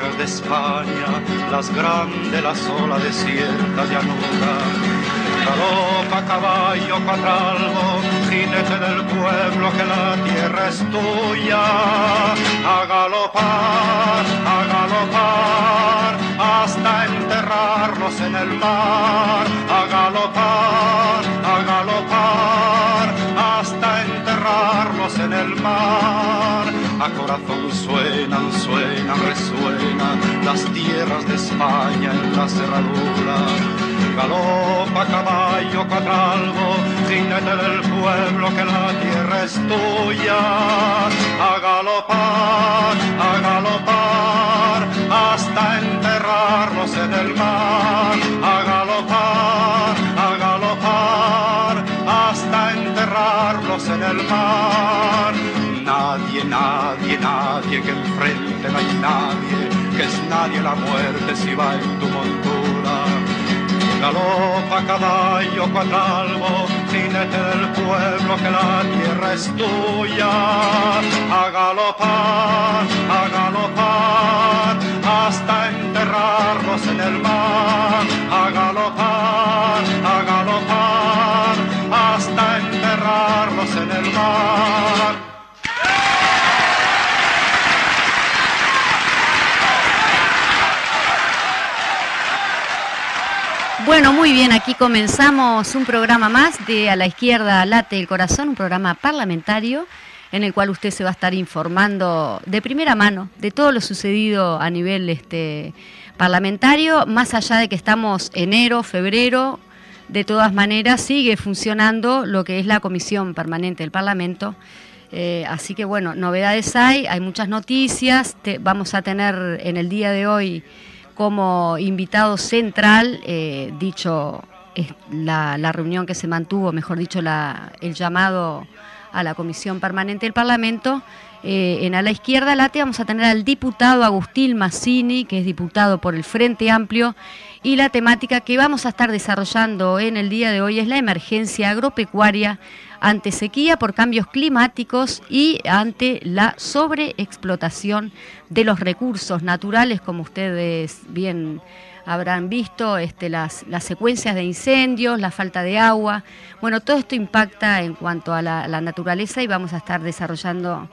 Tierras de España, las grandes, las olas desiertas llanura. Galopa caballo cuadralgo, jinete del pueblo que la tierra es tuya. A galopar, a galopar, hasta enterrarlos en el mar. A galopar, a corazón suenan, suenan, resuenan las tierras de España en la cerradura. Galopa caballo cuadralgo, jinete del pueblo que la tierra es tuya. A galopar, a galopar, hasta enterrarlos en el mar. A galopar, a galopar, hasta enterrarlos en el mar nadie, nadie, nadie, que enfrente no hay nadie, que es nadie la muerte si va en tu montura. Galopa caballo cuadralgo, jinete del pueblo, que la tierra es tuya. A galopar, a galopar, hasta enterrarlos en el mar. A galopar, a galopar, hasta enterrarlos en el mar. Bueno, muy bien, aquí comenzamos un programa más de A la izquierda late el corazón, un programa parlamentario en el cual usted se va a estar informando de primera mano de todo lo sucedido a nivel este, parlamentario, más allá de que estamos enero, febrero, de todas maneras sigue funcionando lo que es la comisión permanente del Parlamento. Eh, así que bueno, novedades hay, hay muchas noticias, vamos a tener en el día de hoy como invitado central, eh, dicho la, reunión que se mantuvo, mejor dicho, el llamado a la Comisión Permanente del Parlamento. Eh, en a la izquierda late vamos a tener al diputado Agustín Massini, que es diputado por el Frente Amplio, y la temática que vamos a estar desarrollando en el día de hoy es la emergencia agropecuaria ante sequía por cambios climáticos y ante la sobreexplotación de los recursos naturales, como ustedes bien habrán visto, este, las, las secuencias de incendios, la falta de agua. Bueno, todo esto impacta en cuanto a la, naturaleza y vamos a estar desarrollando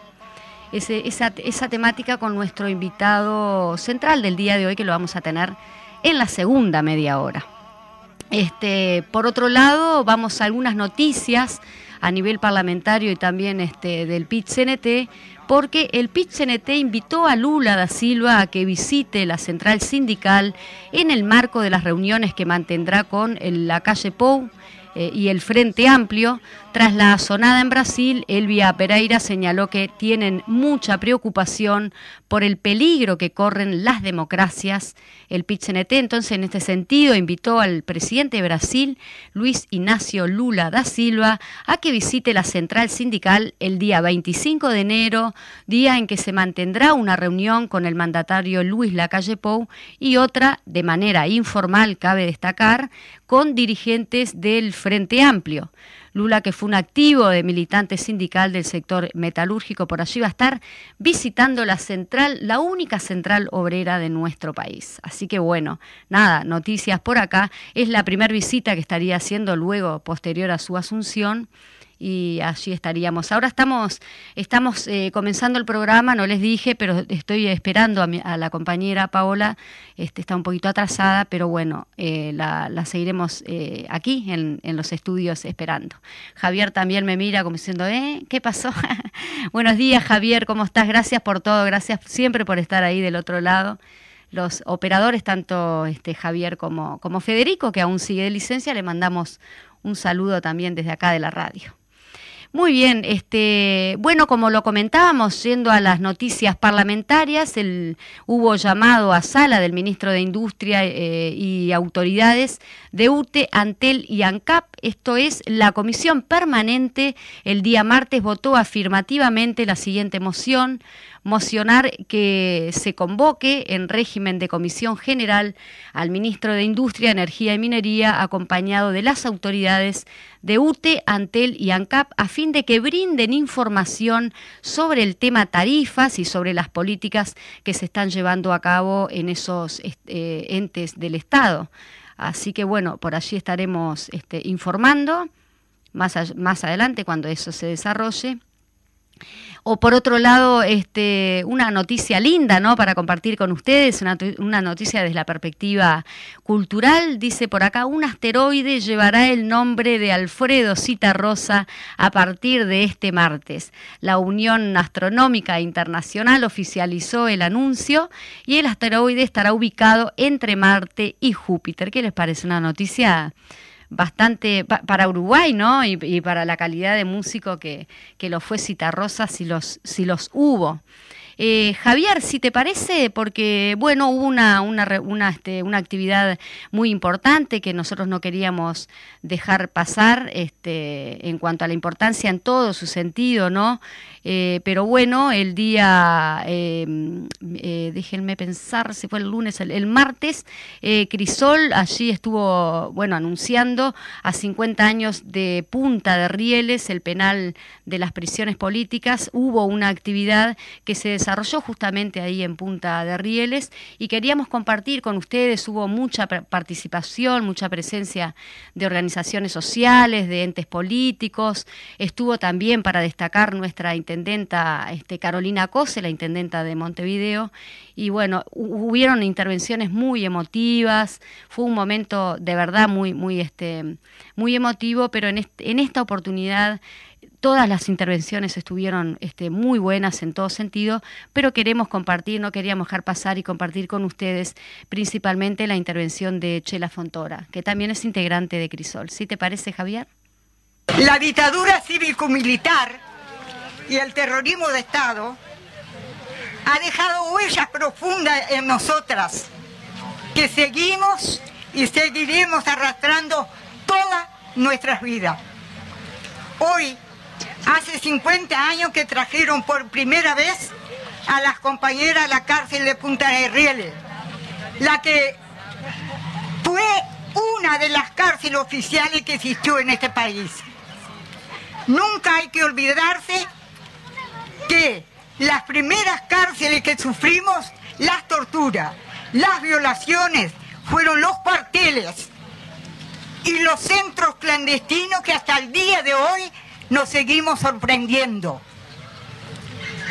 esa, esa temática con nuestro invitado central del día de hoy, que lo vamos a tener en la segunda media hora. Este, por otro lado, vamos a algunas noticias a nivel parlamentario y también este, del PIT-CNT, porque el PIT-CNT invitó a Lula da Silva a que visite la central sindical en el marco de las reuniones que mantendrá con la calle Pou eh, y el Frente Amplio. Tras la sonada en Brasil, Elvia Pereira señaló que tienen mucha preocupación por el peligro que corren las democracias. El PIT-CNT, entonces, en este sentido, invitó al presidente de Brasil, Luis Ignacio Lula da Silva, a que visite la central sindical el día 25 de enero, día en que se mantendrá una reunión con el mandatario Luis Lacalle Pou y otra, de manera informal, cabe destacar, con dirigentes del Frente Amplio. Lula, que fue un activo de militante sindical del sector metalúrgico, por allí va a estar visitando la central, la única central obrera de nuestro país. Así que bueno, nada, noticias por acá. Es la primera visita que estaría haciendo luego, posterior a su asunción y allí estaríamos. Ahora estamos, estamos eh, comenzando el programa, no les dije, pero estoy esperando a, la compañera Paola, este, está un poquito atrasada, pero bueno, eh, la, seguiremos eh, aquí en, en, los estudios esperando. Javier también me mira como diciendo, ¿eh? ¿Qué pasó? Buenos días Javier, ¿cómo estás? Gracias por todo, gracias siempre por estar ahí del otro lado. los operadores, tanto este, Javier como, como Federico, que aún sigue de licencia, le mandamos un saludo también desde acá de la radio. Muy bien, este, bueno, como lo comentábamos, yendo a las noticias parlamentarias, el, hubo llamado a sala del ministro de Industria eh, y autoridades de UTE, Antel y ANCAP. Esto es, la comisión permanente el día martes votó afirmativamente la siguiente moción mocionar que se convoque en régimen de comisión general al ministro de Industria, Energía y Minería, acompañado de las autoridades de UTE, Antel y ANCAP, a fin de que brinden información sobre el tema tarifas y sobre las políticas que se están llevando a cabo en esos este, entes del Estado. Así que bueno, por allí estaremos este, informando más, más adelante cuando eso se desarrolle. O por otro lado, este, una noticia linda, ¿no? Para compartir con ustedes, una, noticia desde la perspectiva cultural. Dice por acá, un asteroide llevará el nombre de Alfredo Rosa a partir de este martes. La Unión Astronómica Internacional oficializó el anuncio y el asteroide estará ubicado entre Marte y Júpiter. ¿Qué les parece una noticia? Bastante para Uruguay, ¿no? Y, para la calidad de músico que, que lo fue Citarrosa, si los, si los hubo. Eh, Javier, si te parece, porque bueno, hubo una, una, este, una, actividad muy importante que nosotros no queríamos dejar pasar este, en cuanto a la importancia en todo su sentido, ¿no? Eh, pero bueno, el día, em, eh, déjenme pensar, si fue el lunes, el, martes, eh, Crisol allí estuvo, bueno, anunciando a 50 años de punta de rieles, el penal de las prisiones políticas. Hubo una actividad que se desarrolló justamente ahí en Punta de Rieles y queríamos compartir con ustedes, hubo mucha participación, mucha presencia de organizaciones sociales, de entes políticos, estuvo también para destacar nuestra intendenta este, Carolina Cose, la intendenta de Montevideo, y bueno, hubieron intervenciones muy emotivas, fue un momento de verdad muy, muy, este, muy emotivo, pero en esta oportunidad todas las intervenciones estuvieron este, muy buenas en todo sentido, pero queremos compartir, no queríamos dejar pasar y compartir con ustedes principalmente la intervención de Chela Fontora, que también es integrante de Crisol. ¿Sí te parece, Javier? La dictadura cívico-militar y el terrorismo de Estado ha dejado huellas profundas en nosotras que seguimos y seguiremos arrastrando todas nuestras vidas. Hoy, hace 50 años que trajeron por primera vez a las compañeras a la cárcel de Punta de Rieles, la que fue una de las cárceles oficiales que existió en este país. Nunca hay que olvidarse que las primeras cárceles que sufrimos, las torturas, las violaciones, fueron los cuarteles y los centros clandestinos que hasta el día de hoy nos seguimos sorprendiendo.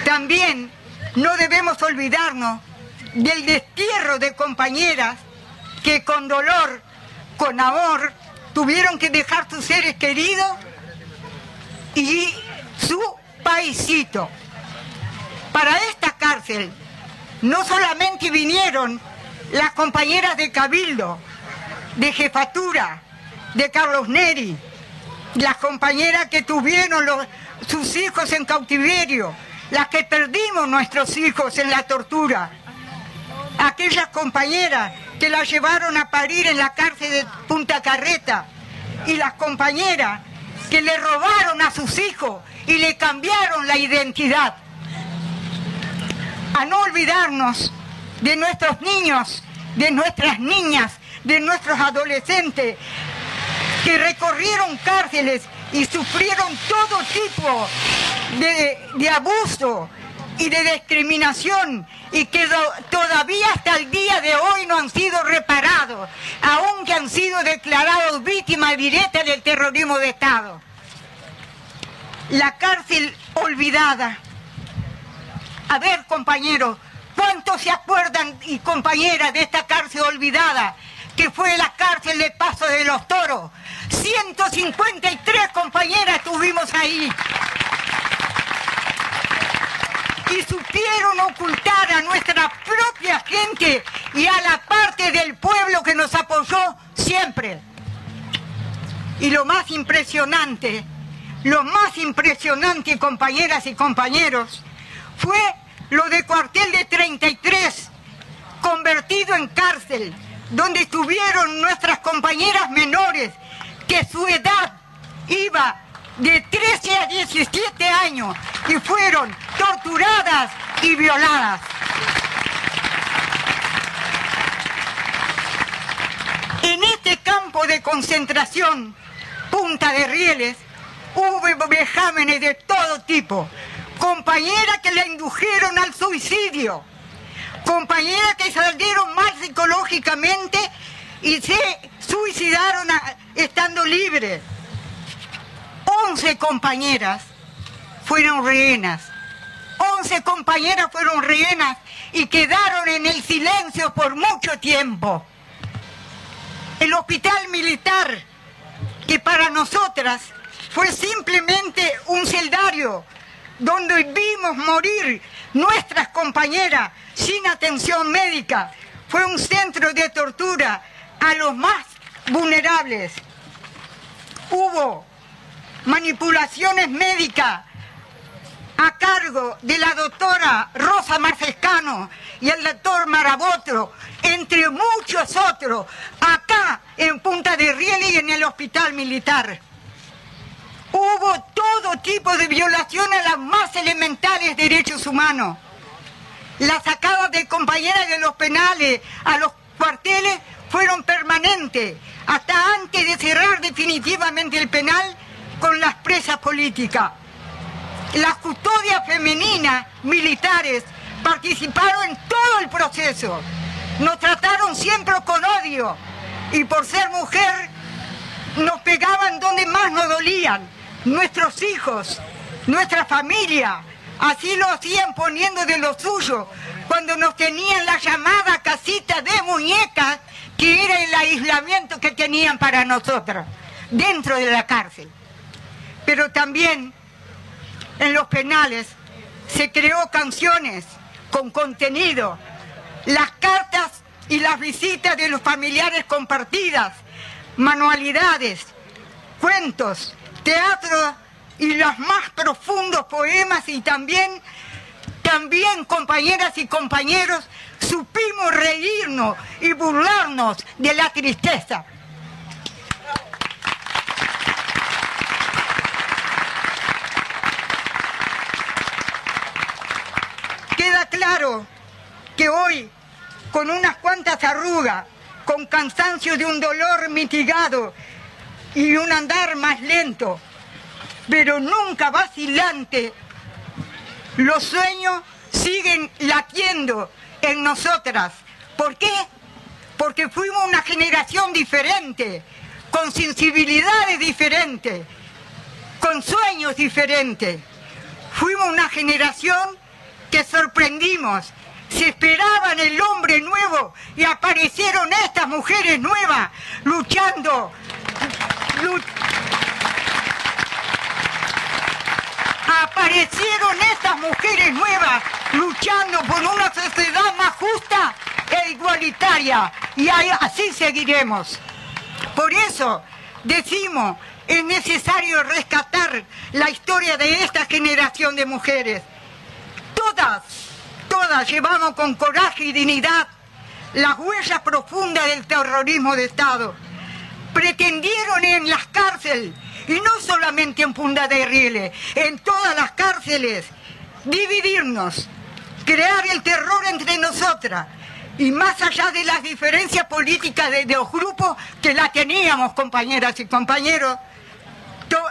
También no debemos olvidarnos del destierro de compañeras que con dolor, con amor, tuvieron que dejar sus seres queridos y su paisito para esta cárcel no solamente vinieron las compañeras de Cabildo, de Jefatura, de Carlos Neri, las compañeras que tuvieron sus hijos en cautiverio, las que perdimos nuestros hijos en la tortura, aquellas compañeras que las llevaron a parir en la cárcel de Punta Carreta. Y las compañeras que le robaron a sus hijos y le cambiaron la identidad. A no olvidarnos de nuestros niños, de nuestras niñas, de nuestros adolescentes que recorrieron cárceles y sufrieron todo tipo de, abuso y de discriminación y que todavía hasta el día de hoy no han sido reparados, aunque han sido declarados víctimas directas del terrorismo de Estado. La cárcel olvidada a ver, compañeros, ¿cuántos se acuerdan y compañeras de esta cárcel olvidada? que fue la cárcel de Paso de los Toros. 153 compañeras tuvimos ahí. y supieron ocultar a nuestra propia gente y a la parte del pueblo que nos apoyó siempre. Y lo más impresionante, lo más impresionante, compañeras y compañeros, fue lo de cuartel de 33, convertido en cárcel, donde estuvieron nuestras compañeras menores, que su edad iba de 13 a 17 años y fueron torturadas y violadas. En este campo de concentración, Punta de Rieles, hubo vejámenes de todo tipo. Compañeras que la indujeron al suicidio. Compañeras que salieron mal psicológicamente y se suicidaron estando libres. 11 compañeras fueron rehenas. 11 compañeras fueron rehenas y quedaron en el silencio por mucho tiempo. El hospital militar, que para nosotras fue simplemente un celdario donde vimos morir nuestras compañeras sin atención médica, fue un centro de tortura a los más vulnerables. Hubo manipulaciones médicas a cargo de la doctora Rosa Marcescano y el doctor Marabotro, entre muchos otros, acá en Punta de Riel y en el hospital militar. Hubo todo tipo de violaciones a los más elementales derechos humanos. Las sacadas de compañeras de los penales a los cuarteles fueron permanentes, hasta antes de cerrar definitivamente el penal con las presas políticas. Las custodias femeninas militares participaron en todo el proceso. Nos trataron siempre con odio y por ser mujer nos pegaban donde más nos dolían. Nuestros hijos, nuestra familia, así lo hacían poniendo de lo suyo cuando nos tenían la llamada casita de muñecas que era el aislamiento que tenían para nosotros dentro de la cárcel. Pero también en los penales se creó canciones con contenido, las cartas y las visitas de los familiares compartidas, manualidades, cuentos, teatro y los más profundos poemas y también, también compañeras y compañeros, supimos reírnos y burlarnos de la tristeza. queda claro que hoy, con unas cuantas arrugas, con cansancio de un dolor mitigado y un andar más lento, pero nunca vacilante, los sueños siguen latiendo en nosotras. ¿Por qué? Porque fuimos una generación diferente, con sensibilidades diferentes, con sueños diferentes. Fuimos una generación que sorprendimos. Se esperaban el hombre nuevo y aparecieron estas mujeres nuevas luchando. Aparecieron estas mujeres nuevas luchando por una sociedad más justa e igualitaria. Y así seguiremos. Por eso decimos, es necesario rescatar la historia de esta generación de mujeres todas, todas llevamos con coraje y dignidad las huellas profundas del terrorismo de Estado. Pretendieron en las cárceles, y no solamente en Punta de Rieles, en todas las cárceles, dividirnos, crear el terror entre nosotras. Y más allá de las diferencias políticas de, los grupos que la teníamos, compañeras y compañeros,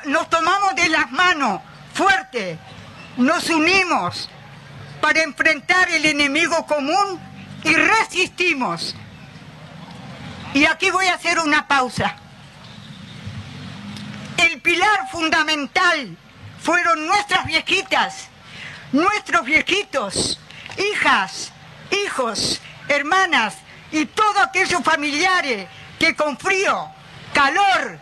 nos tomamos de las manos fuerte, nos unimos, para enfrentar el enemigo común y resistimos. Y aquí voy a hacer una pausa. El pilar fundamental fueron nuestras viejitas, nuestros viejitos, hijas, hijos, hermanas y todos aquellos familiares que con frío, calor,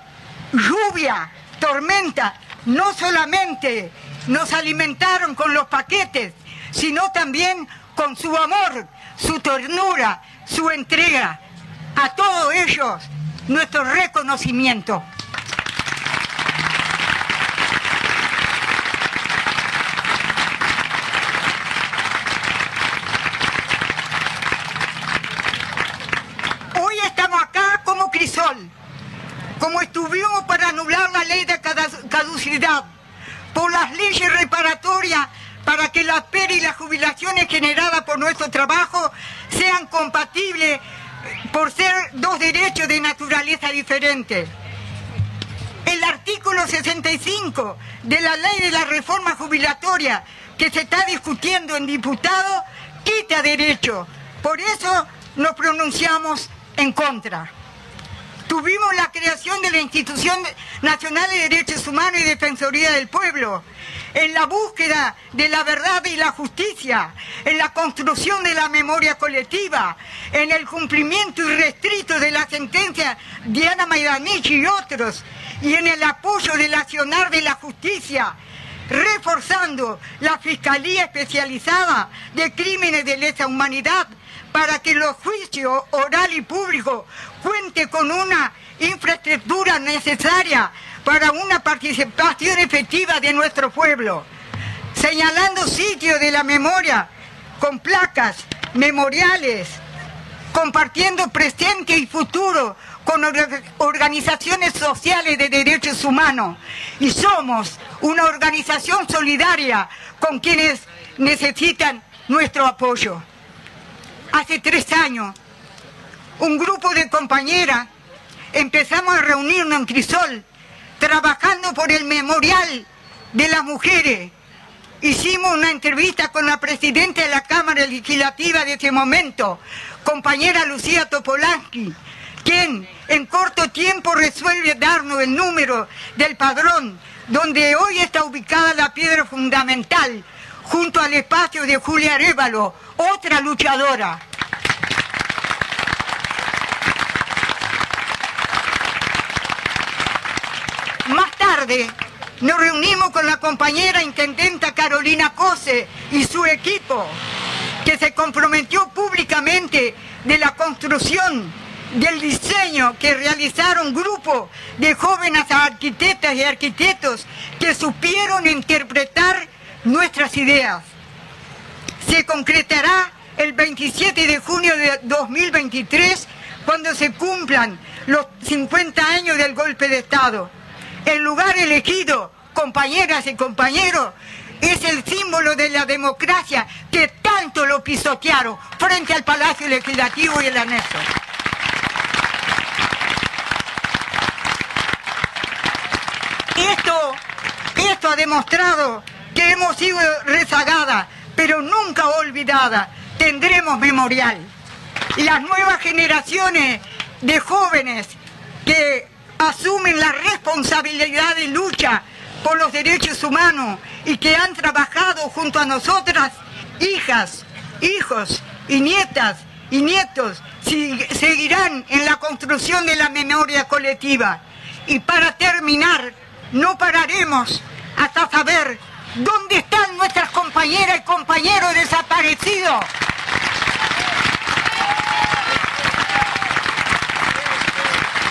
lluvia, tormenta, no solamente nos alimentaron con los paquetes, sino también con su amor, su ternura, su entrega. A todos ellos, nuestro reconocimiento. Hoy estamos acá como crisol, como estuvimos para anular la ley de caducidad, por las leyes reparatorias para que la PER y las jubilaciones generadas por nuestro trabajo sean compatibles por ser dos derechos de naturaleza diferente. El artículo 65 de la ley de la reforma jubilatoria que se está discutiendo en diputado quita derecho. Por eso nos pronunciamos en contra. Tuvimos la creación de la Institución Nacional de Derechos Humanos y Defensoría del Pueblo, en la búsqueda de la verdad y la justicia, en la construcción de la memoria colectiva, en el cumplimiento irrestrito de la sentencia de Ana Maidanich y otros, y en el apoyo del accionar de la justicia, reforzando la Fiscalía Especializada de Crímenes de Lesa Humanidad para que los juicios oral y público cuente con una infraestructura necesaria para una participación efectiva de nuestro pueblo, señalando sitios de la memoria con placas memoriales, compartiendo presente y futuro con organizaciones sociales de derechos humanos. Y somos una organización solidaria con quienes necesitan nuestro apoyo. Hace tres años, un grupo de compañeras empezamos a reunirnos en Crisol trabajando por el memorial de las mujeres. Hicimos una entrevista con la presidenta de la Cámara Legislativa de ese momento, compañera Lucía Topolansky, quien en corto tiempo resuelve darnos el número del padrón, donde hoy está ubicada la piedra fundamental, junto al espacio de Julia Arevalo, otra luchadora. Más tarde nos reunimos con la compañera intendenta Carolina Cose y su equipo, que se comprometió públicamente de la construcción del diseño que realizaron grupo de jóvenes arquitectas y arquitectos que supieron interpretar nuestras ideas. Se concretará el 27 de junio de 2023 cuando se cumplan los 50 años del golpe de Estado el lugar elegido, compañeras y compañeros, es el símbolo de la democracia que tanto lo pisotearon frente al Palacio Legislativo y el anexo. Esto, esto ha demostrado hemos sido rezagadas, pero nunca olvidadas. Tendremos memorial. Y las nuevas generaciones de jóvenes que asumen la responsabilidad de lucha por los derechos humanos y que han trabajado junto a nosotras, hijas, hijos y nietas y nietos, seguirán en la construcción de la memoria colectiva. Y para terminar, no pararemos hasta saber dónde están nuestras compañeras y compañeros desaparecidos.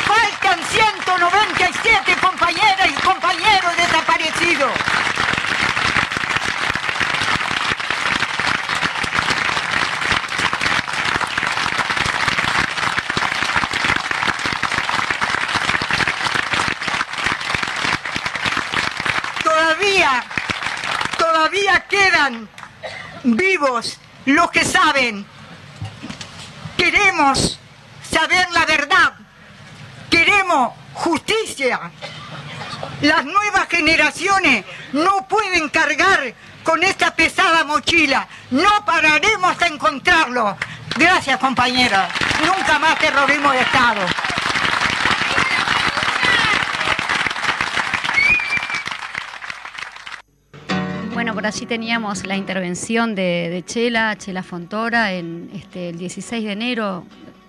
Faltan 197 compañeras y compañeros desaparecidos. Todavía, todavía vivos los que saben. Queremos saber la verdad Queremos justicia. Las nuevas generaciones no pueden cargar con esta pesada mochila. No pararemos hasta encontrarlo. Gracias, compañera. Nunca más terrorismo de Estado. Allí teníamos la intervención de, Chela, Chela Fontora, en este, el 16 de enero,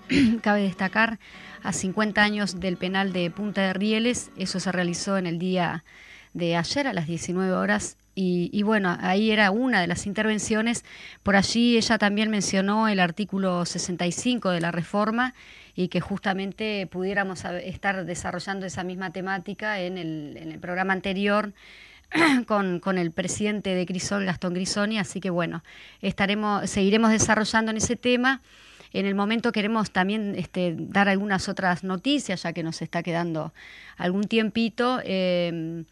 cabe destacar, a 50 años del penal de Punta de Rieles. Eso se realizó en el día de ayer a las 19 horas y, bueno, ahí era una de las intervenciones. Por allí ella también mencionó el artículo 65 de la reforma y que justamente pudiéramos estar desarrollando esa misma temática el, en el programa anterior con, con, el presidente de Crisol, Gastón Grisoni, así que bueno, estaremos, seguiremos desarrollando en ese tema. En el momento queremos también este, dar algunas otras noticias, ya que nos está quedando algún tiempito. Eh,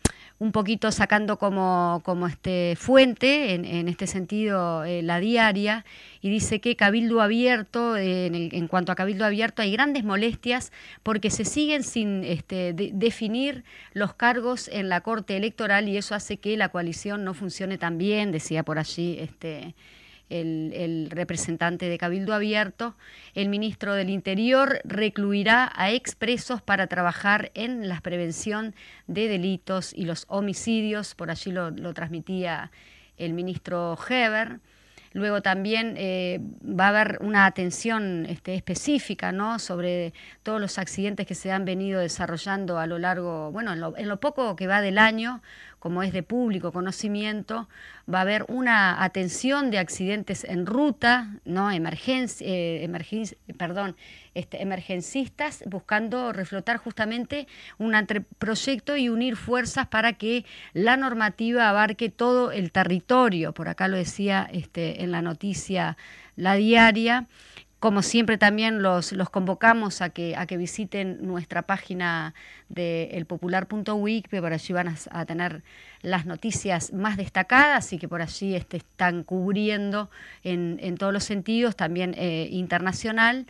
un poquito sacando como, como este fuente, en, este sentido, eh, la diaria, y dice que Cabildo Abierto, en, cuanto a Cabildo Abierto, hay grandes molestias porque se siguen sin este, definir los cargos en la Corte Electoral y eso hace que la coalición no funcione tan bien, decía por allí este, el, representante de Cabildo Abierto, el ministro del Interior recluirá a expresos para trabajar en la prevención de delitos y los homicidios, por allí lo, transmitía el ministro Heber. Luego también eh, va a haber una atención este, específica ¿no? sobre todos los accidentes que se han venido desarrollando a lo largo, bueno, en lo poco que va del año, como es de público conocimiento, va a haber una atención de accidentes en ruta, ¿no? Emergencia, eh, perdón, este, emergencistas, buscando reflotar justamente un proyecto y unir fuerzas para que la normativa abarque todo el territorio. Por acá lo decía este, en la noticia la diaria. Como siempre también los, los convocamos a que, a que visiten nuestra página de elpopular.week, por allí van a, tener las noticias más destacadas y que por allí este, están cubriendo en, en, todos los sentidos, también eh, internacional.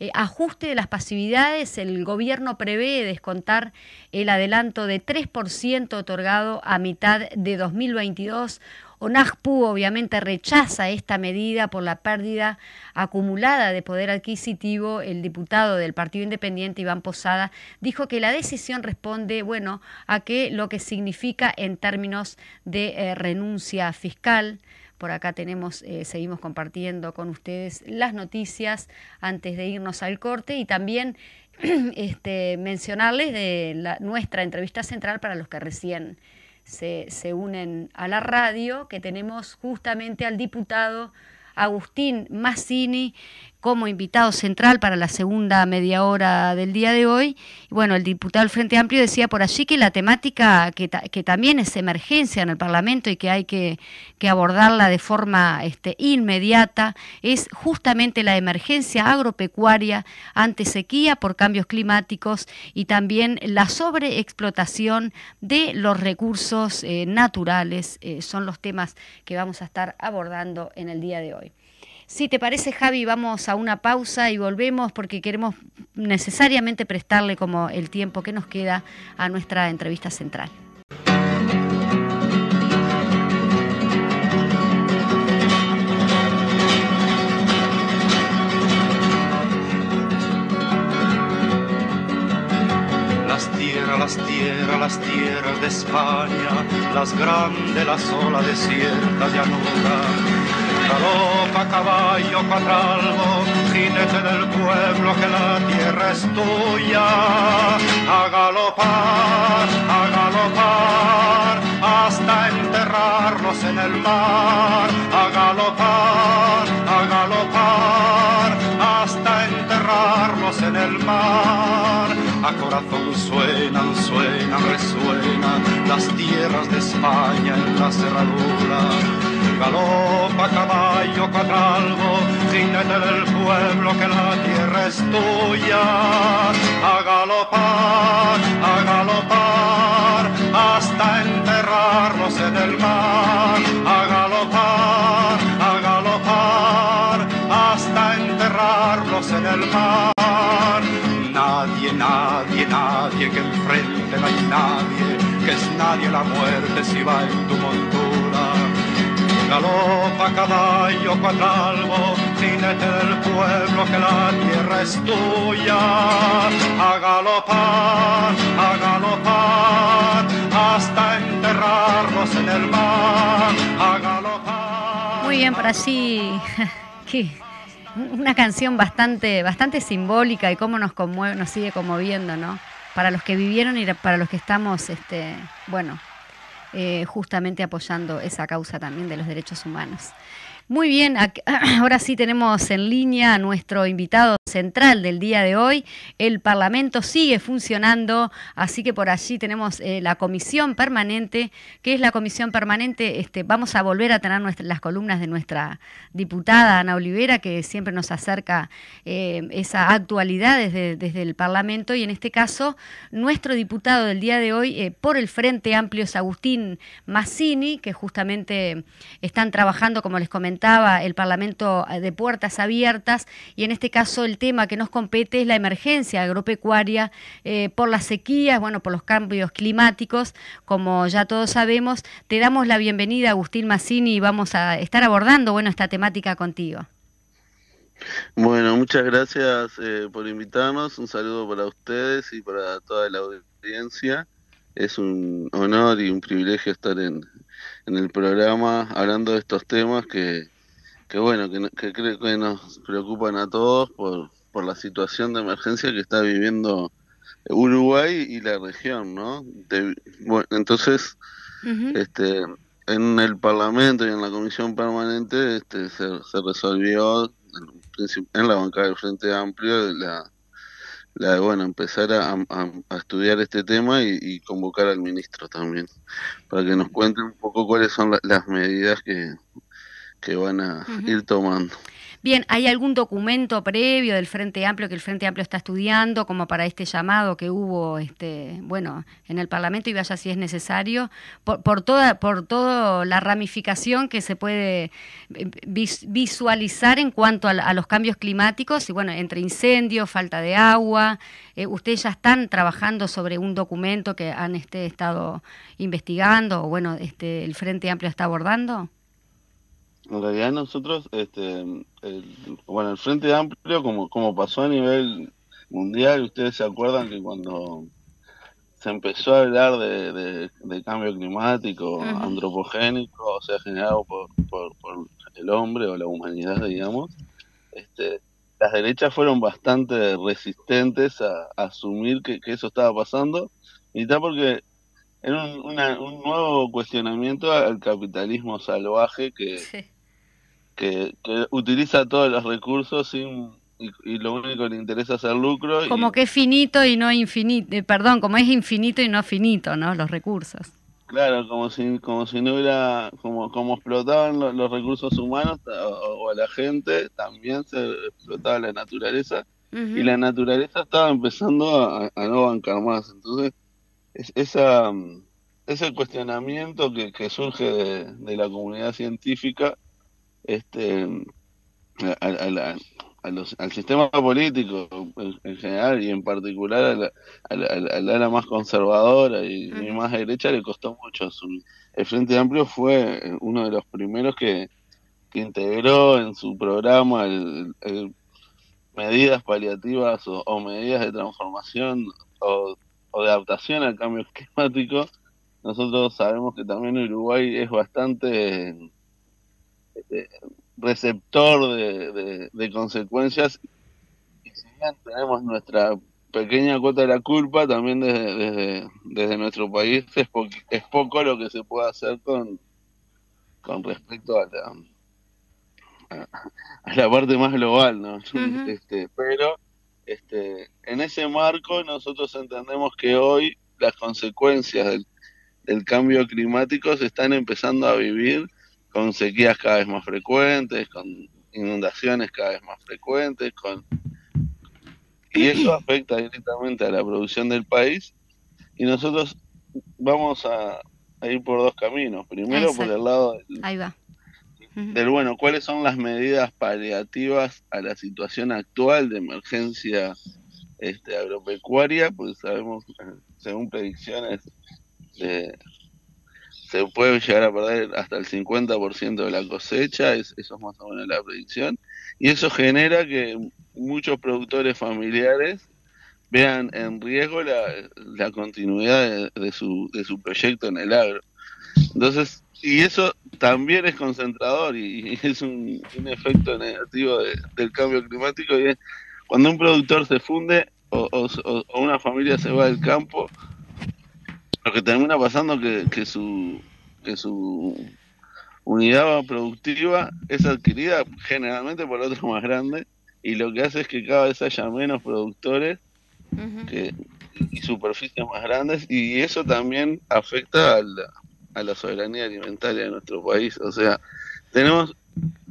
Eh, ajuste de las pasividades, el gobierno prevé descontar el adelanto de 3% otorgado a mitad de 2022 ONAJPU obviamente rechaza esta medida por la pérdida acumulada de poder adquisitivo. El diputado del Partido Independiente, Iván Posada, dijo que la decisión responde, bueno, a que lo que significa en términos de eh, renuncia fiscal. Por acá tenemos, eh, seguimos compartiendo con ustedes las noticias antes de irnos al corte y también este, mencionarles de nuestra entrevista central para los que recién se, se unen a la radio, que tenemos justamente al diputado Agustín Massini, como invitado central para la segunda media hora del día de hoy. Bueno, el diputado del Frente Amplio decía por allí que la temática que, también es emergencia en el Parlamento y que hay que, que abordarla de forma este, inmediata es justamente la emergencia agropecuaria ante sequía por cambios climáticos y también la sobreexplotación de los recursos eh, naturales. Eh, son los temas que vamos a estar abordando en el día de hoy. Si te parece, Javi, vamos a una pausa y volvemos porque queremos necesariamente prestarle como el tiempo que nos queda a nuestra entrevista central. Las tierras, las tierras, las tierras de España, las grandes, la sola desierta llanura Galopa caballo cuadralgo, jinete del pueblo que la tierra es tuya. A galopar, a galopar, hasta enterrarlos en el mar. A galopar, a galopar, hasta enterrarlos en el mar. A corazón suenan, suenan, resuenan las tierras de España en la cerradura Galopa caballo cuadralgo, jinete del pueblo que la tierra es tuya. A galopar, a galopar, hasta enterrarlos en el mar. A galopar, a galopar, hasta enterrarlos en el mar. Nadie, nadie, nadie que enfrente no hay nadie, que es nadie la muerte si va en tu montura Muy bien, por allí. Una canción bastante, bastante simbólica y cómo nos conmueve, nos sigue conmoviendo, ¿no? Para los que vivieron y para los que estamos, este, bueno, eh, justamente apoyando esa causa también de los derechos humanos. Muy bien, ahora sí tenemos en línea a nuestro invitado central del día de hoy. El Parlamento sigue funcionando, así que por allí tenemos eh, la comisión permanente, que es la comisión permanente. Este, vamos a volver a tener las columnas de nuestra diputada Ana Olivera, que siempre nos acerca eh, esa actualidad desde, desde, el Parlamento. Y en este caso, nuestro diputado del día de hoy eh, por el Frente Amplio es Agustín Massini, que justamente están trabajando, como les comenté, el Parlamento eh, de puertas abiertas y en este caso el tema que nos compete es la emergencia agropecuaria eh, por las sequías, bueno, por los cambios climáticos, como ya todos sabemos. Te damos la bienvenida, Agustín Massini, y vamos a estar abordando, bueno, esta temática contigo. Bueno, muchas gracias eh, por invitarnos. Un saludo para ustedes y para toda la audiencia. Es un honor y un privilegio estar en, en el programa hablando de estos temas que, que bueno, que, creo que nos preocupan a todos por, por la situación de emergencia que está viviendo Uruguay y la región, ¿no? bueno, entonces, este, en el Parlamento y en la Comisión Permanente este, se, resolvió en, la bancada del Frente Amplio la, la de bueno empezar a, a, estudiar este tema y, convocar al ministro también para que nos cuente un poco cuáles son las medidas que, que van a ir tomando. Bien, ¿hay algún documento previo del Frente Amplio que el Frente Amplio está estudiando como para este llamado que hubo este, bueno, en el Parlamento y vaya si es necesario, por, toda, por toda la ramificación que se puede eh, visualizar en cuanto a, los cambios climáticos y bueno, entre incendios, falta de agua, eh, ustedes ya están trabajando sobre un documento que han este, estado investigando o bueno, este, el Frente Amplio está abordando? En realidad nosotros, este, bueno, el Frente Amplio, como, como pasó a nivel mundial, ustedes se acuerdan que cuando se empezó a hablar de, cambio climático, antropogénico, o sea, generado por, por, el hombre o la humanidad, digamos, este, las derechas fueron bastante resistentes a, asumir que, eso estaba pasando, y está porque era un, un nuevo cuestionamiento al capitalismo salvaje que, que, utiliza todos los recursos sin y, lo único que le interesa es el lucro. Como que es finito y no infinito, eh, perdón, como es infinito y no finito, ¿no? Los recursos. Claro, como si, como si no hubiera, como, como explotaban los, recursos humanos o, a la gente, también se explotaba la naturaleza y la naturaleza estaba empezando a, no bancar más. Entonces, es, esa, ese cuestionamiento que, que surge de, de la comunidad científica este al sistema político en, general y en particular a la, ala más conservadora y, más derecha le costó mucho. El Frente Amplio fue uno de los primeros que, integró en su programa medidas paliativas o, medidas de transformación o, o de adaptación al cambio climático. Nosotros sabemos que también Uruguay es bastante receptor de, consecuencias y si bien tenemos nuestra pequeña cuota de la culpa, también desde, desde, nuestro país es, es poco lo que se puede hacer con, con respecto a la, a, la parte más global, ¿no? este, pero este, en ese marco nosotros entendemos que hoy las consecuencias del, del cambio climático se están empezando a vivir con sequías cada vez más frecuentes, con inundaciones cada vez más frecuentes, con y eso afecta directamente a la producción del país y nosotros vamos a, ir por dos caminos. Primero por el lado del, bueno, cuáles son las medidas paliativas a la situación actual de emergencia este, agropecuaria, pues sabemos, según predicciones de, se puede llegar a perder hasta el 50% de la cosecha, eso es más o menos la predicción, y eso genera que muchos productores familiares vean en riesgo la, continuidad de, su, de su proyecto en el agro. Entonces, y eso también es concentrador y, es un, efecto negativo del cambio climático, y es cuando un productor se funde o, o una familia se va del campo, lo que termina pasando que, que su que su unidad productiva es adquirida generalmente por otro más grande y lo que hace es que cada vez haya menos productores que, y superficies más grandes y eso también afecta a la, a la soberanía alimentaria de nuestro país. O sea, tenemos,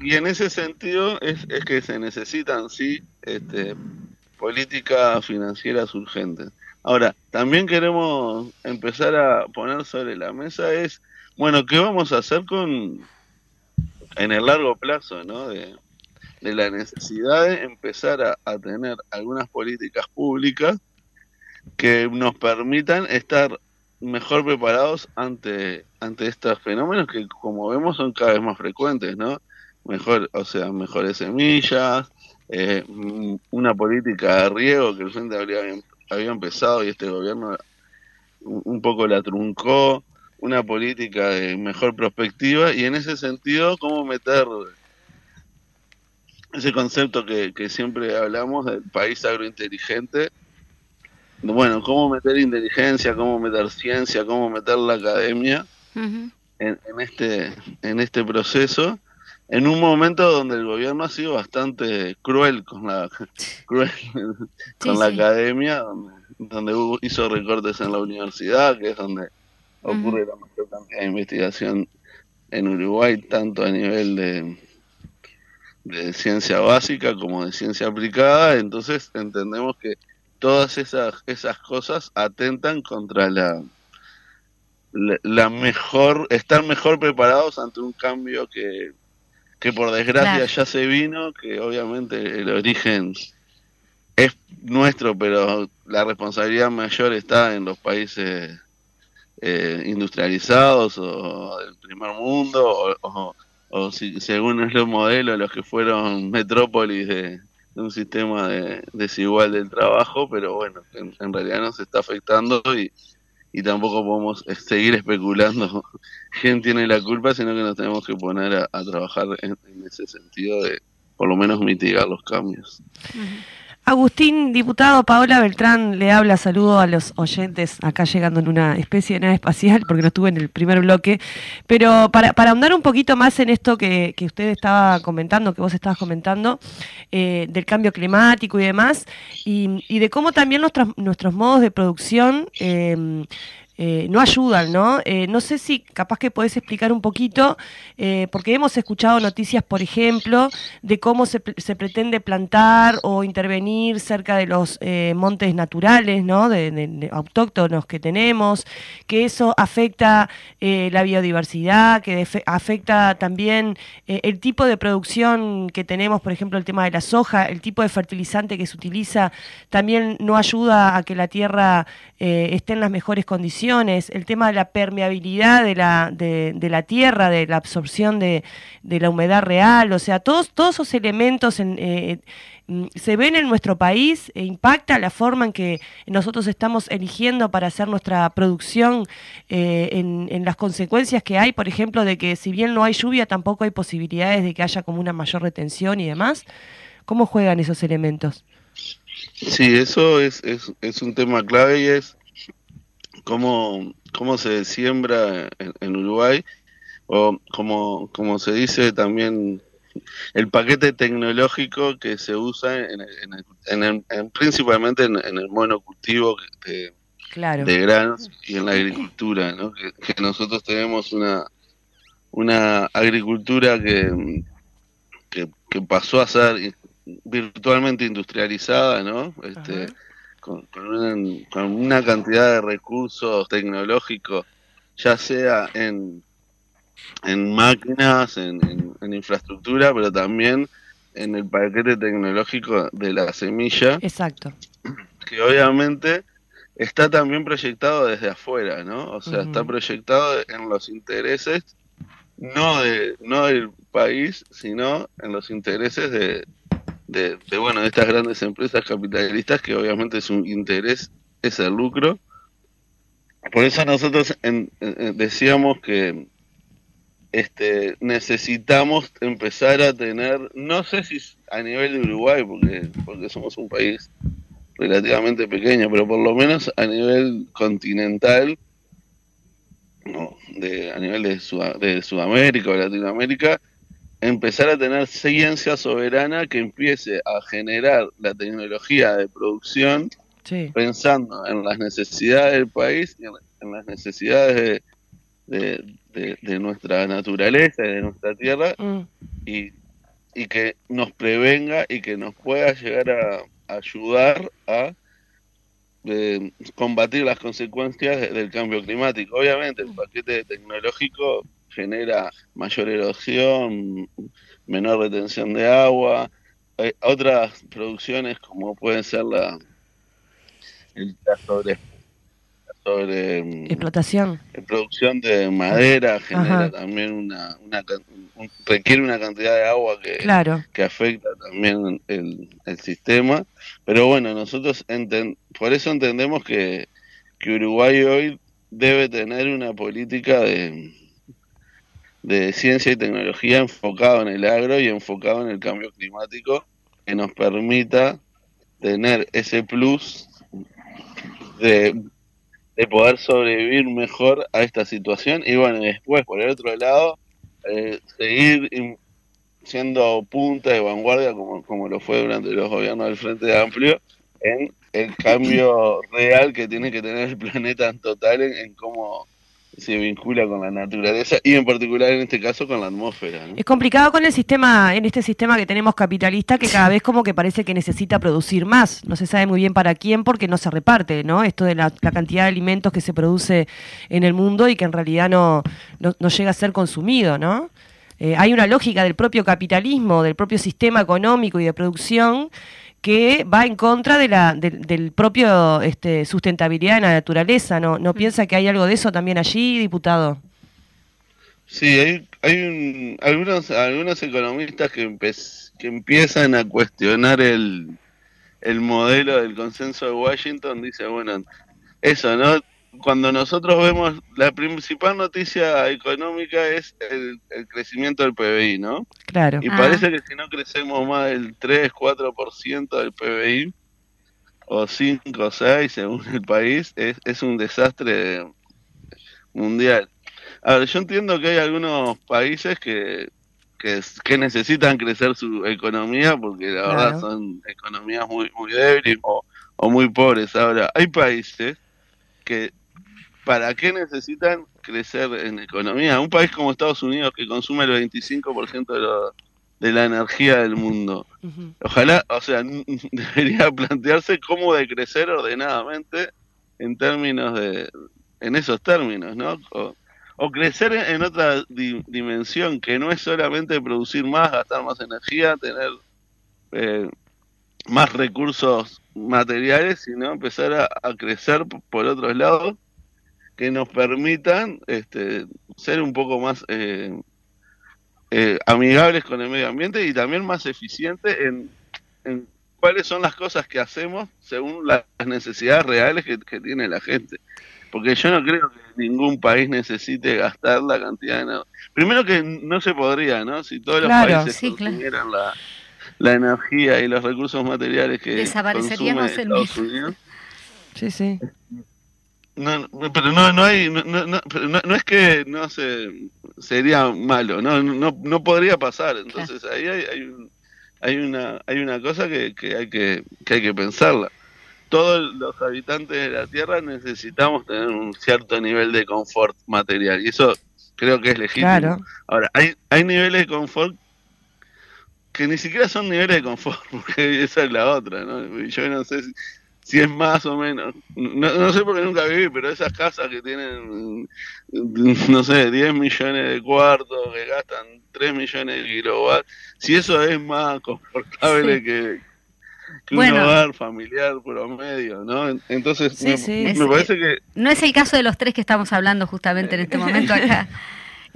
y en ese sentido es, es que se necesitan, sí, este, políticas financieras urgentes. Ahora, también queremos empezar a poner sobre la mesa es, bueno, ¿qué vamos a hacer con, en el largo plazo, ¿no? De, de la necesidad de empezar a, a tener algunas políticas públicas que nos permitan estar mejor preparados ante, ante estos fenómenos que como vemos son cada vez más frecuentes, ¿no? Mejor, o sea, mejores semillas, eh, una política de riego que el frente habría, había empezado y este gobierno un poco la truncó, una política de mejor perspectiva y en ese sentido cómo meter ese concepto que, que siempre hablamos del país agrointeligente bueno, cómo meter inteligencia, cómo meter ciencia, cómo meter la academia en, en, este en este proceso, en un momento donde el gobierno ha sido bastante cruel con la cruel con la academia, donde, hizo recortes en la universidad, que es donde ocurre la mayor cantidad de investigación en Uruguay, tanto a nivel de, de ciencia básica como de ciencia aplicada, entonces entendemos que todas esas, esas cosas atentan contra la, la, mejor, estar mejor preparados ante un cambio que, que por desgracia ya se vino, que obviamente el origen es nuestro, pero la responsabilidad mayor está en los países eh, industrializados o del primer mundo, o, o, si, según es los modelos, los que fueron metrópolis de, de un sistema de, desigual del trabajo, pero bueno, en, realidad nos está afectando y, y tampoco podemos seguir especulando. Quién tiene la culpa, sino que nos tenemos que poner a, trabajar en, ese sentido de por lo menos mitigar los cambios. Agustín, diputado Paola Beltrán, le habla, saludo a los oyentes acá llegando en una especie de nave espacial, porque no estuve en el primer bloque, pero para, ahondar un poquito más en esto que, que usted estaba comentando, que vos estabas comentando, eh, del cambio climático y demás, y, de cómo también nuestros, nuestros modos de producción... Eh, eh, no ayudan, ¿no? Eh, no sé si capaz que podés explicar un poquito, eh, porque hemos escuchado noticias, por ejemplo, de cómo se, se pretende plantar o intervenir cerca de los montes naturales, ¿no? De, autóctonos que tenemos, que eso afecta la biodiversidad, que afecta también el tipo de producción que tenemos, por ejemplo, el tema de la soja, el tipo de fertilizante que se utiliza, también no ayuda a que la tierra esté en las mejores condiciones el tema de la permeabilidad de la, de, la tierra, de la absorción de, la humedad real, o sea, todos, todos esos elementos eh, mm, se ven en nuestro país e impacta la forma en que nosotros estamos eligiendo para hacer nuestra producción eh, en, en, las consecuencias que hay, por ejemplo, de que si bien no hay lluvia, tampoco hay posibilidades de que haya como una mayor retención y demás. ¿Cómo juegan esos elementos? Sí, eso es, es, es un tema clave y es cómo, cómo se siembra en, Uruguay, o como, como se dice también el paquete tecnológico que se usa en, en, en, principalmente en, el monocultivo de, de granos y en la agricultura, ¿no? que, nosotros tenemos una, una agricultura que, que, pasó a ser virtualmente industrializada, ¿no? Este, con, con, una, cantidad de recursos tecnológicos, ya sea en, en máquinas, en, infraestructura, pero también en el paquete tecnológico de la semilla. Exacto. Que obviamente está también proyectado desde afuera, ¿no? O sea, está proyectado en los intereses no de no del país, sino en los intereses de, de, bueno de estas grandes empresas capitalistas que obviamente su interés es el lucro. Por eso nosotros decíamos que este necesitamos empezar a tener no sé si a nivel de Uruguay porque porque somos un país relativamente pequeño pero por lo menos a nivel continental de, a nivel de, de Sudamérica o Latinoamérica, empezar a tener ciencia soberana que empiece a generar la tecnología de producción pensando en las necesidades del país y en, las necesidades de, de, nuestra naturaleza y de nuestra tierra mm. y, y, que nos prevenga y que nos pueda llegar a, ayudar a eh, combatir las consecuencias del cambio climático. Obviamente el paquete tecnológico genera mayor erosión, menor retención de agua, hay otras producciones como pueden ser la el sobre sobre mm, explotación. producción de madera genera también una, requiere una cantidad de agua que, que afecta también el, el sistema. Pero bueno nosotros por eso entendemos que, que Uruguay hoy debe tener una política de de ciencia y tecnología enfocado en el agro y enfocado en el cambio climático que nos permita tener ese plus de, poder sobrevivir mejor a esta situación. Y bueno, después por el otro lado, eh, seguir siendo punta de vanguardia como, como lo fue durante los gobiernos del Frente Amplio en el cambio real que tiene que tener el planeta en total en cómo se vincula con la naturaleza y en particular en este caso con la atmósfera. Es complicado con el sistema, en este sistema que tenemos capitalista, que cada vez como que parece que necesita producir más. No se sabe muy bien para quién porque no se reparte, ¿no? Esto de la, cantidad de alimentos que se produce en el mundo y que en realidad no, no, llega a ser consumido, ¿no? Eh, hay una lógica del propio capitalismo, del propio sistema económico y de producción que va en contra de la, del propio este, sustentabilidad de la naturaleza. ¿No, ¿No mm. piensa que hay algo de eso también allí, diputado? Sí, hay, hay algunos, algunos economistas que, que empiezan a cuestionar el, el modelo del consenso de Washington. Dice, bueno, eso, ¿no? Cuando nosotros vemos la principal noticia económica es el, crecimiento del PBI, ¿no? Claro. Y parece que si no crecemos más del 3, 4% del PBI, o 5 o 6 según el país, es, es un desastre mundial. A ver, yo entiendo que hay algunos países que, que, necesitan crecer su economía porque la verdad son economías muy, muy débiles o, o muy pobres. Ahora, hay países que ¿para qué necesitan crecer en economía? Un país como Estados Unidos que consume el 25% de, de la energía del mundo. Ojalá, o sea, debería plantearse cómo de crecer ordenadamente en términos de, en esos términos, ¿no? O, crecer en, otra dimensión que no es solamente producir más, gastar más energía, tener eh, más recursos materiales, sino empezar a crecer por otros lados que nos permitan este, ser un poco más eh, eh, amigables con el medio ambiente y también más eficientes en, cuáles son las cosas que hacemos según las necesidades reales que, tiene la gente. Porque yo no creo que ningún país necesite gastar la cantidad de... Primero que no se podría, ¿no? Si todos los países sí, la, la energía y los recursos materiales que desapareceríamos el Estados Unidos. Sí, sí. No, pero no, no hay, no, no, no, es que no se sería malo, no, no, no podría pasar. Entonces ahí hay, hay, hay una, hay una cosa que, que hay que, que hay que pensarla. Todos los habitantes de la Tierra necesitamos tener un cierto nivel de confort material y eso creo que es legítimo. Ahora hay, hay niveles de confort que ni siquiera son niveles de confort, porque esa es la otra, ¿no? Yo no sé si, si es más o menos. No, no sé porque nunca viví, pero esas casas que tienen, no sé, 10 millones de cuartos, que gastan 3 millones de kilowatts, si eso es más confortable que, un hogar familiar promedio, ¿no? Entonces, me, parece que... No es el caso de los tres que estamos hablando justamente en este momento acá.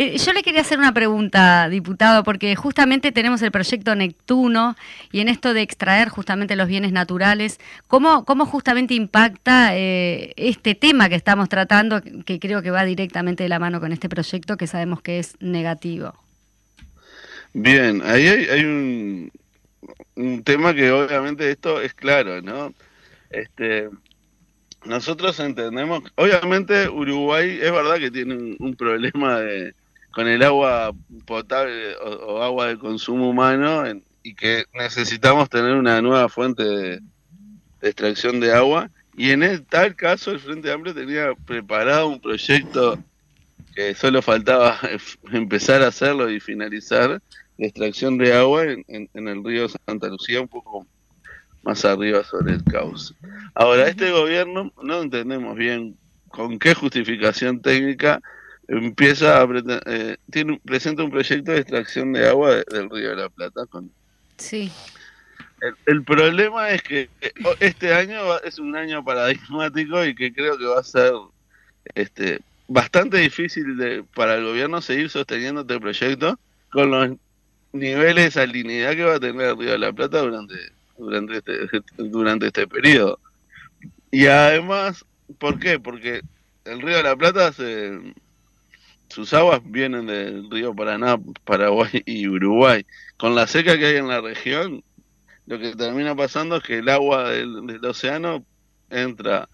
Eh, yo le quería hacer una pregunta, diputado, porque justamente tenemos el proyecto Neptuno y en esto de extraer justamente los bienes naturales, ¿cómo, cómo justamente impacta eh, este tema que estamos tratando, que creo que va directamente de la mano con este proyecto que sabemos que es negativo? Bien, ahí hay, un, un tema que obviamente esto es claro, ¿no? Este, nosotros entendemos, obviamente Uruguay es verdad que tiene un, problema de, con el agua potable o, agua de consumo humano y que necesitamos tener una nueva fuente de, extracción de agua. Y en el, tal caso el Frente Amplio tenía preparado un proyecto que solo faltaba empezar a hacerlo y finalizar, de extracción de agua en, en el río Santa Lucía, un poco más arriba sobre el caos. Ahora, este gobierno no entendemos bien con qué justificación técnica empieza a eh, tiene presenta un proyecto de extracción de agua del río de la Plata con sí el, problema es que este año es un año paradigmático y que creo que va a ser este bastante difícil de, para el gobierno seguir sosteniendo este proyecto con los niveles de salinidad que va a tener el río de la Plata durante durante este, durante este periodo. Y además, ¿por qué? Porque el río de la Plata, se, sus aguas vienen del río Paraná, Paraguay y Uruguay. Con la seca que hay en la región, lo que termina pasando es que el agua del, océano entra,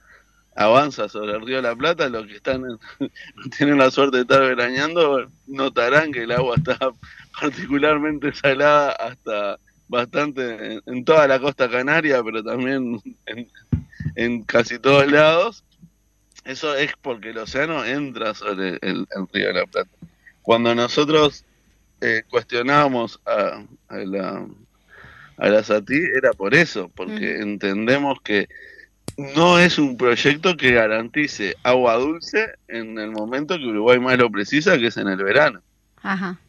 avanza sobre el río de la Plata, los que están tienen la suerte de estar veraneando notarán que el agua está particularmente salada hasta bastante en, toda la costa canaria, pero también en, casi todos lados. Eso es porque el océano entra sobre el, río de la Plata. Cuando nosotros eh, cuestionábamos a, a, la, a la SATI era por eso, porque entendemos que no es un proyecto que garantice agua dulce en el momento que Uruguay más lo precisa, que es en el verano. Ajá.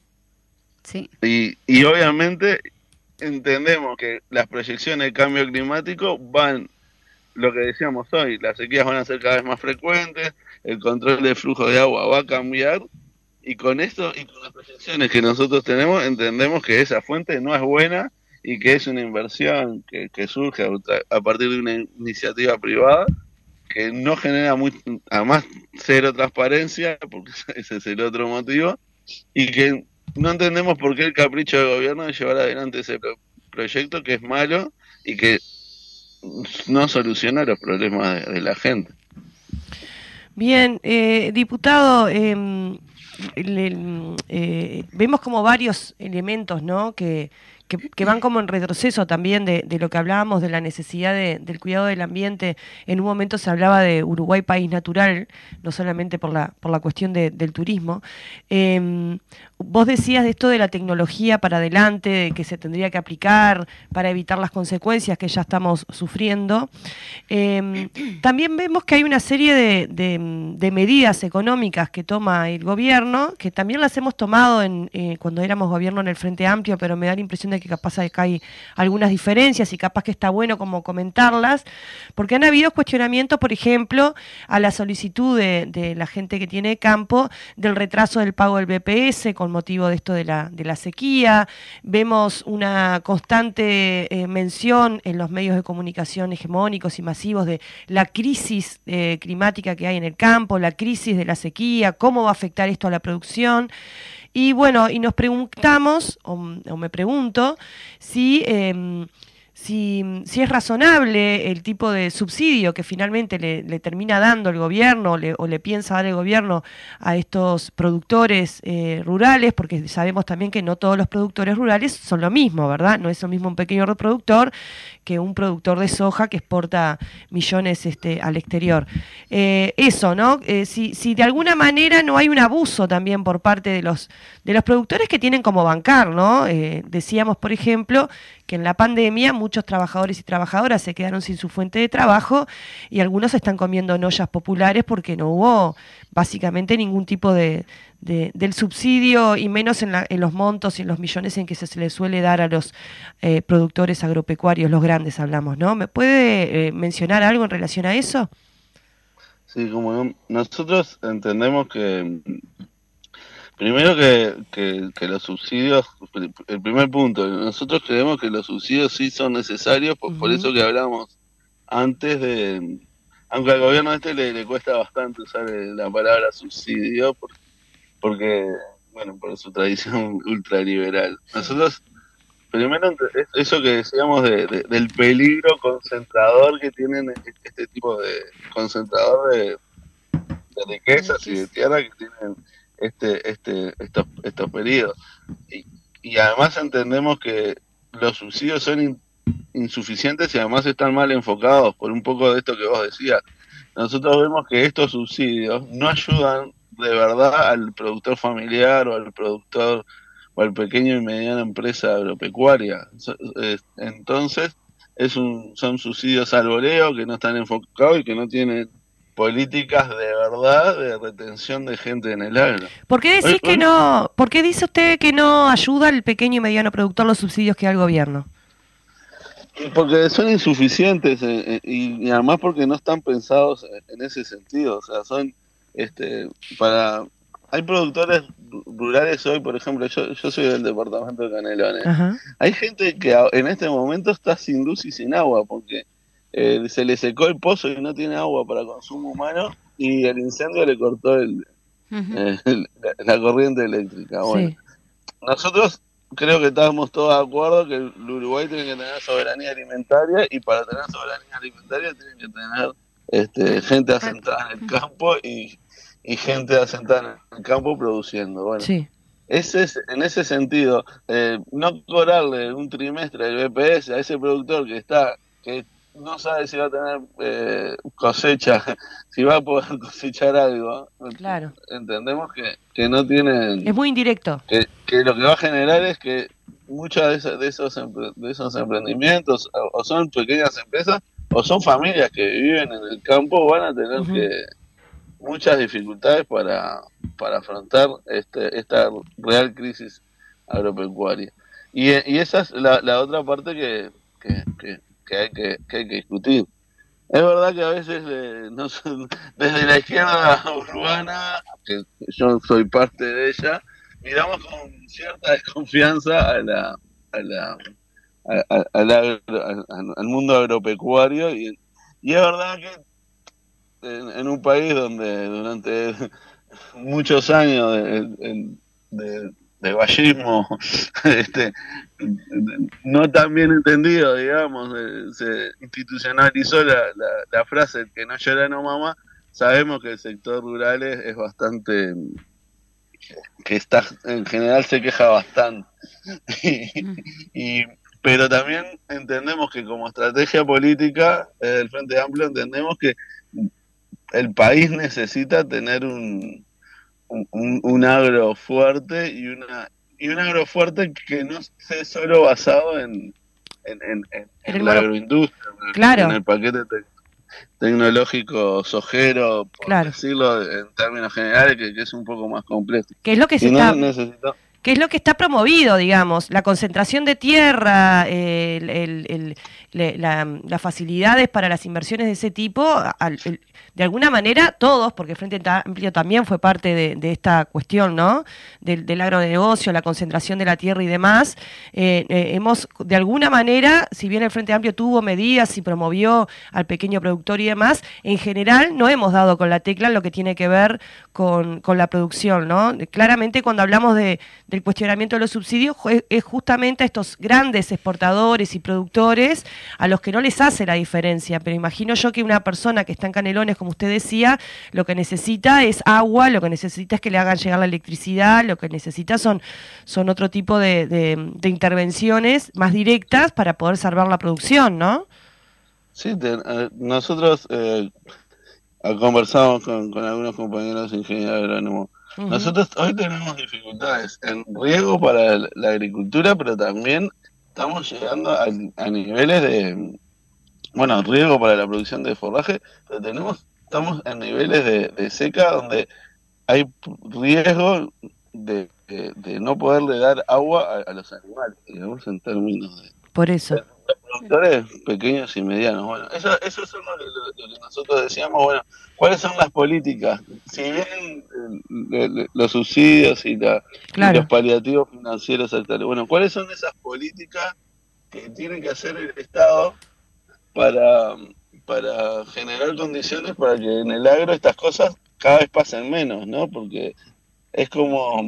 Sí. Y, y obviamente entendemos que las proyecciones de cambio climático van, lo que decíamos hoy, las sequías van a ser cada vez más frecuentes, el control de flujo de agua va a cambiar, y con esto y con las proyecciones que nosotros tenemos, entendemos que esa fuente no es buena y que es una inversión que, surge a, partir de una iniciativa privada que no genera muy, además cero transparencia, porque ese es el otro motivo, y que no entendemos por qué el capricho del gobierno de llevar adelante ese proyecto que es malo y que no soluciona los problemas de, la gente. Bien, eh, diputado, em, eh, vemos como varios elementos ¿no? que, que, van como en retroceso también de, lo que hablábamos de la necesidad del cuidado del ambiente. En un momento se hablaba de Uruguay país natural, no solamente por la, por la cuestión del turismo. Em, vos decías de esto de la tecnología para adelante, de que se tendría que aplicar para evitar las consecuencias que ya estamos sufriendo. Em, también vemos que hay una serie de, de, medidas económicas que toma el gobierno, que también las hemos tomado en, eh, cuando éramos gobierno en el Frente Amplio, pero me da la impresión de que capaz que hay algunas diferencias y capaz que está bueno como comentarlas, porque han habido cuestionamientos, por ejemplo, a la solicitud de, la gente que tiene campo del retraso del pago del BPS con motivo de esto de la, de la sequía. Vemos una constante eh, mención en los medios de comunicación hegemónicos y masivos de la crisis eh, climática que hay en el campo, la crisis de la sequía, cómo va a afectar esto a la producción. Y bueno, y nos preguntamos, o, me pregunto, si em, si, si, es razonable el tipo de subsidio que finalmente le, termina dando el gobierno o le piensa dar el gobierno a estos productores eh, rurales, porque sabemos también que no todos los productores rurales son lo mismo, ¿verdad? No es lo mismo un pequeño reproductor que un productor de soja que exporta millones este, al exterior. Eh, eso, ¿no? Eh, si, si de alguna manera no hay un abuso también por parte de los, de los productores que tienen como bancar, ¿no? decíamos, por ejemplo, que en la pandemia muchos trabajadores y trabajadoras se quedaron sin su fuente de trabajo y algunos están comiendo en populares porque no hubo básicamente ningún tipo de, del subsidio y menos en, los montos y en los millones en que se, les suele dar a los eh, productores agropecuarios, los grandes hablamos, ¿no? ¿Me puede eh, mencionar algo en relación a eso? Sí, como nosotros entendemos que Primero que, que, los subsidios, el primer punto, nosotros creemos que los subsidios sí son necesarios, por, eso que hablamos antes de, aunque al gobierno este le, cuesta bastante usar la palabra subsidio, porque, bueno, por su tradición ultraliberal. Nosotros primero eso que decíamos de, del peligro concentrador que tienen este tipo de concentrador de, riquezas y de tierra que tienen este, este, estos, estos periodos. Y, y además entendemos que los subsidios son insuficientes y además están mal enfocados por un poco de esto que vos decías. Nosotros vemos que estos subsidios no ayudan de verdad al productor familiar o al productor o al pequeño y mediana empresa agropecuaria. Entonces, es un, son subsidios al voleo que no están enfocados y que no tienen políticas de verdad de retención de gente en el agro. ¿Por qué decís que no, por qué dice usted que no ayuda al pequeño y mediano productor los subsidios que da el gobierno? Porque son insuficientes eh, eh, y, además porque no están pensados en ese sentido, o sea, son este para hay productores rurales hoy, por ejemplo, yo, yo soy del departamento de Canelones. Hay gente que en este momento está sin luz y sin agua porque eh, se le secó el pozo y no tiene agua para consumo humano y el incendio le cortó el, la, corriente eléctrica. Bueno, nosotros creo que estamos todos de acuerdo que el Uruguay tiene que tener soberanía alimentaria y para tener soberanía alimentaria tiene que tener este, gente asentada en el campo y, gente asentada en el campo produciendo. Bueno, ese es, en ese sentido, eh, no cobrarle un trimestre del BPS a ese productor que está que no sabe si va a tener eh, cosecha, si va a poder cosechar algo. Claro. Entendemos que, que no tienen... Es muy indirecto. Que, que lo que va a generar es que muchas de esos, de esos, de esos emprendimientos o son pequeñas empresas o son familias que viven en el campo, van a tener que muchas dificultades para, para afrontar este, esta real crisis agropecuaria. Y, y esa es la, la otra parte que, que, que hay que, que hay que discutir. Es verdad que a veces eh, desde la izquierda urbana, que yo soy parte de ella, miramos con cierta desconfianza a la, a la, al, mundo agropecuario y, y, es verdad que en, un país donde durante muchos años de vallismo este, no tan bien entendido, digamos, eh, se institucionalizó la, la, frase que no llora no mamá, sabemos que el sector rural es, bastante, que está, en general se queja bastante. y, pero también entendemos que como estrategia política del Frente Amplio entendemos que el país necesita tener un, un, un, agro fuerte y una y un agro fuerte que no esté solo basado en, en, en, la agroindustria, en el paquete tecnológico sojero, por decirlo en términos generales, que, es un poco más complejo. ¿Qué es lo que se está que es lo que está promovido, digamos, la concentración de tierra, las facilidades para las inversiones de ese tipo, de alguna manera todos, porque Frente Amplio también fue parte de, esta cuestión, ¿no? Del, del, agronegocio, la concentración de la tierra y demás, eh, eh, hemos, de alguna manera, si bien el Frente Amplio tuvo medidas y promovió al pequeño productor y demás, en general no hemos dado con la tecla lo que tiene que ver con, la producción, ¿no? Claramente cuando hablamos de el cuestionamiento de los subsidios es justamente a estos grandes exportadores y productores a los que no les hace la diferencia. Pero imagino yo que una persona que está en Canelones, como usted decía, lo que necesita es agua, lo que necesita es que le hagan llegar la electricidad, lo que necesita son, son otro tipo de, intervenciones más directas para poder salvar la producción, ¿no? Sí, eh, nosotros eh, conversamos con, con algunos compañeros ingenieros agrónomos nosotros hoy tenemos dificultades en riego para la agricultura, pero también estamos llegando a, niveles de, bueno, riego para la producción de forraje, pero tenemos, estamos en niveles de, seca donde hay riesgo de, no poderle dar agua a, los animales, digamos, en términos de... Por eso productores pequeños y medianos. Bueno, eso, eso es lo, que nosotros decíamos. Bueno, ¿cuáles son las políticas? Si bien los subsidios y, los paliativos financieros actuales, bueno, ¿cuáles son esas políticas que tiene que hacer el Estado para, para generar condiciones para que en el agro estas cosas cada vez pasen menos, ¿no? Porque es como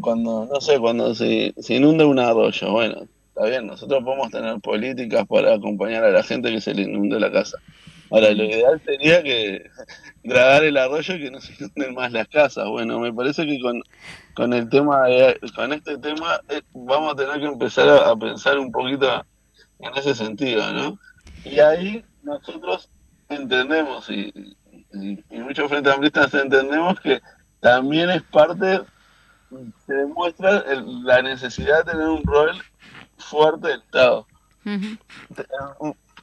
cuando, no sé, cuando se, se inunda un arroyo, bueno, está bien, nosotros podemos tener políticas para acompañar a la gente que se le inunde la casa. Ahora, lo ideal sería que dragar el arroyo y que no se inunden más las casas. Bueno, me parece que con, con el tema, con este tema, eh, vamos a tener que empezar a, pensar un poquito en ese sentido, ¿no? Y ahí nosotros entendemos, y, y, muchos frente amplistas entendemos que también es parte, se demuestra la necesidad de tener un rol fuerte del Estado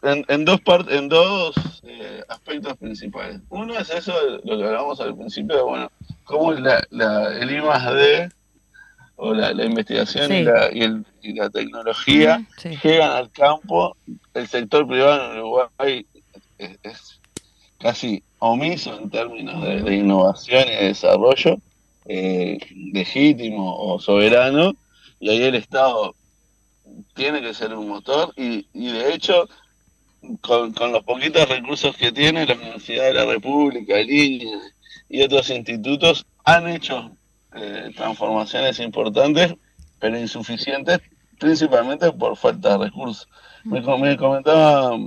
en, dos partes, en dos eh, aspectos principales. Uno es eso, de lo que hablamos al principio, de, bueno, cómo la, el I más D o la, investigación y, la, y, el, y, la tecnología llegan al campo, el sector privado en Uruguay es, casi omiso en términos de, innovación y de desarrollo eh, legítimo o soberano, y ahí el Estado tiene que ser un motor y, y de hecho con, los poquitos recursos que tiene, la Universidad de la República, Línea y otros institutos han hecho eh, transformaciones importantes, pero insuficientes, principalmente por falta de recursos. Me, comentaba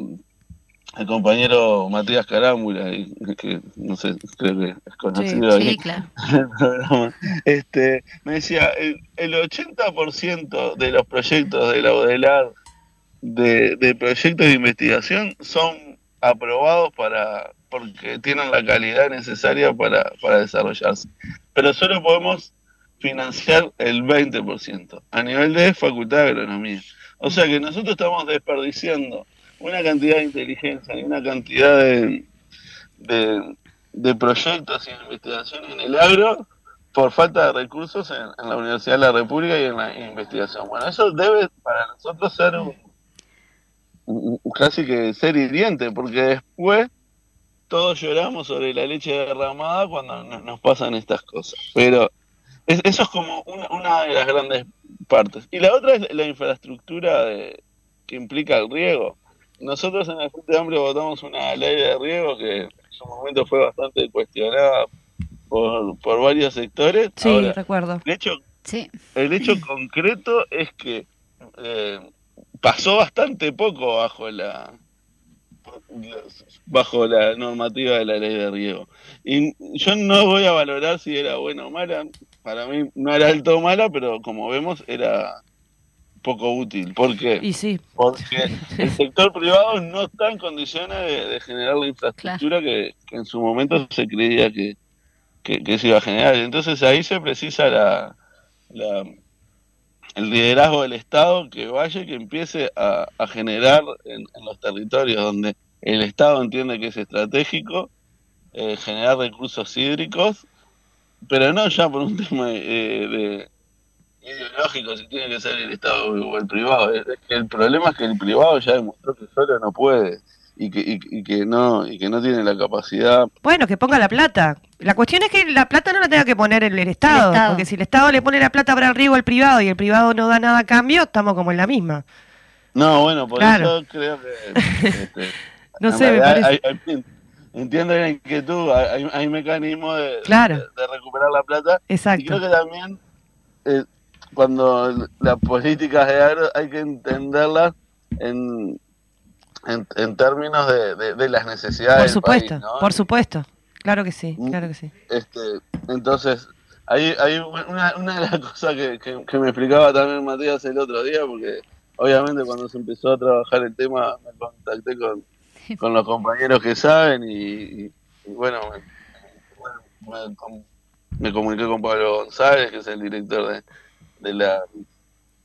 el compañero Matías Carámbula, que no sé, creo que es conocido sí, claro. este, me decía, el, el 80% de los proyectos de la UDELAR de, proyectos de investigación son aprobados para porque tienen la calidad necesaria para, para desarrollarse. Pero solo podemos financiar el 20% a nivel de facultad de agronomía. O sea que nosotros estamos desperdiciando una cantidad de inteligencia y una cantidad de, de, proyectos y investigación en el agro por falta de recursos en, la Universidad de la República y en la investigación. Bueno, eso debe para nosotros ser un, casi que ser hiriente, porque después todos lloramos sobre la leche derramada cuando nos pasan estas cosas. Pero eso es como una, de las grandes partes. Y la otra es la infraestructura de, que implica el riego. Nosotros en el Frente Amplio votamos una ley de riego que en su momento fue bastante cuestionada por, por varios sectores. Sí, recuerdo. El hecho, sí. el hecho concreto es que eh, pasó bastante poco bajo la bajo la normativa de la ley de riego. Y yo no voy a valorar si era buena o mala, para mí no era del todo mala, pero como vemos era poco útil. ¿Por qué? Y sí. Porque el sector privado no está en condiciones de, generar la infraestructura que, en su momento se creía que, que, se iba a generar. Entonces ahí se precisa la, la el liderazgo del Estado que vaya y que empiece a, generar en, los territorios donde el Estado entiende que es estratégico, eh, generar recursos hídricos, pero no ya por un tema eh, de ideológico, si tiene que ser el Estado o el privado. el problema es que el privado ya demostró que solo no puede y que, y, que no y que no tiene la capacidad. Bueno, que ponga la plata. La cuestión es que la plata no la tenga que poner el, Estado, porque si el Estado le pone la plata para el riego al privado y el privado no da nada a cambio, estamos como en la misma. No, bueno, por eso creo que... Este, no sé, me parece... entiendo la inquietud, hay, hay mecanismos de, de, recuperar la plata. Exacto. Y creo que también eh, cuando las políticas de agro hay que entenderlas en en, términos de, de, las necesidades por supuesto, Por supuesto, claro que sí, claro que sí. Este, entonces, hay, hay una, una de las cosas que, que, me explicaba también Matías el otro día, porque obviamente cuando se empezó a trabajar el tema me contacté con, con los compañeros que saben y, bueno, me, me, comuniqué con Pablo González, que es el director de, de la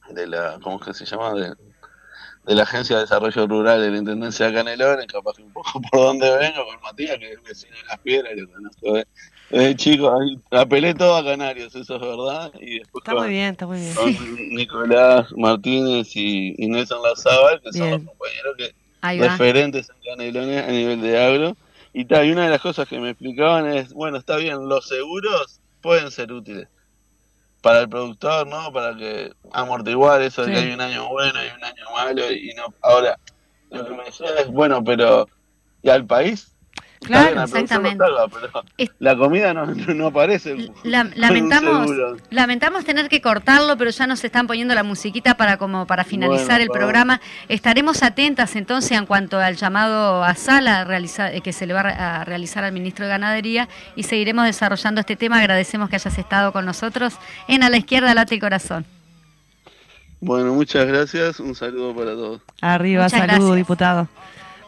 de la ¿cómo es que se llama? de de la Agencia de Desarrollo Rural de la Intendencia de Canelones, capaz que un poco por donde vengo, con Matías, que es vecino de las piedras, que conozco desde chico, ahí, apelé todo a Canarios, eso es verdad. Y después está muy bien, está muy bien. Con Nicolás Martínez y, Nelson Lazábal, que son los compañeros que referentes en Canelones a nivel de agro. Y, tal, y una de las cosas que me explicaban es, bueno, está bien, los seguros pueden ser útiles para el productor, ¿no? Para que amortiguar eso de que hay un año bueno y un año malo y no. Ahora, lo que me decía es, bueno, pero ¿y al país? Claro, la exactamente. salva, pero Es- la comida no, no, aparece. La- lamentamos, lamentamos tener que cortarlo, pero ya nos están poniendo la musiquita para como para finalizar Bueno, el programa. Estaremos atentas entonces en cuanto al llamado a sala realizar- eh, que se le va a re- a realizar al ministro de Ganadería y seguiremos desarrollando este tema. Agradecemos que hayas estado con nosotros en A la Izquierda Late el Corazón. Bueno, muchas gracias. Un saludo para todos. Arriba, Muchas salud, gracias. diputado.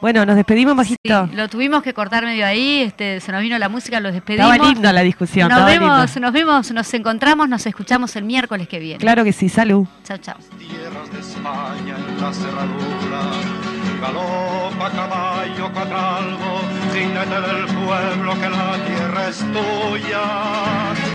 Bueno, nos despedimos, Sí, Majito. lo tuvimos que cortar medio ahí, este, se nos vino la música, los despedimos. Estaba linda la discusión. Nos vemos, linda. nos vemos, nos encontramos, nos escuchamos el miércoles que viene. Claro que sí, salud. Chao, chao. tierras de España en la cerradura. Galopa caballo cuadralgo, jinete del pueblo que la tierra es tuya.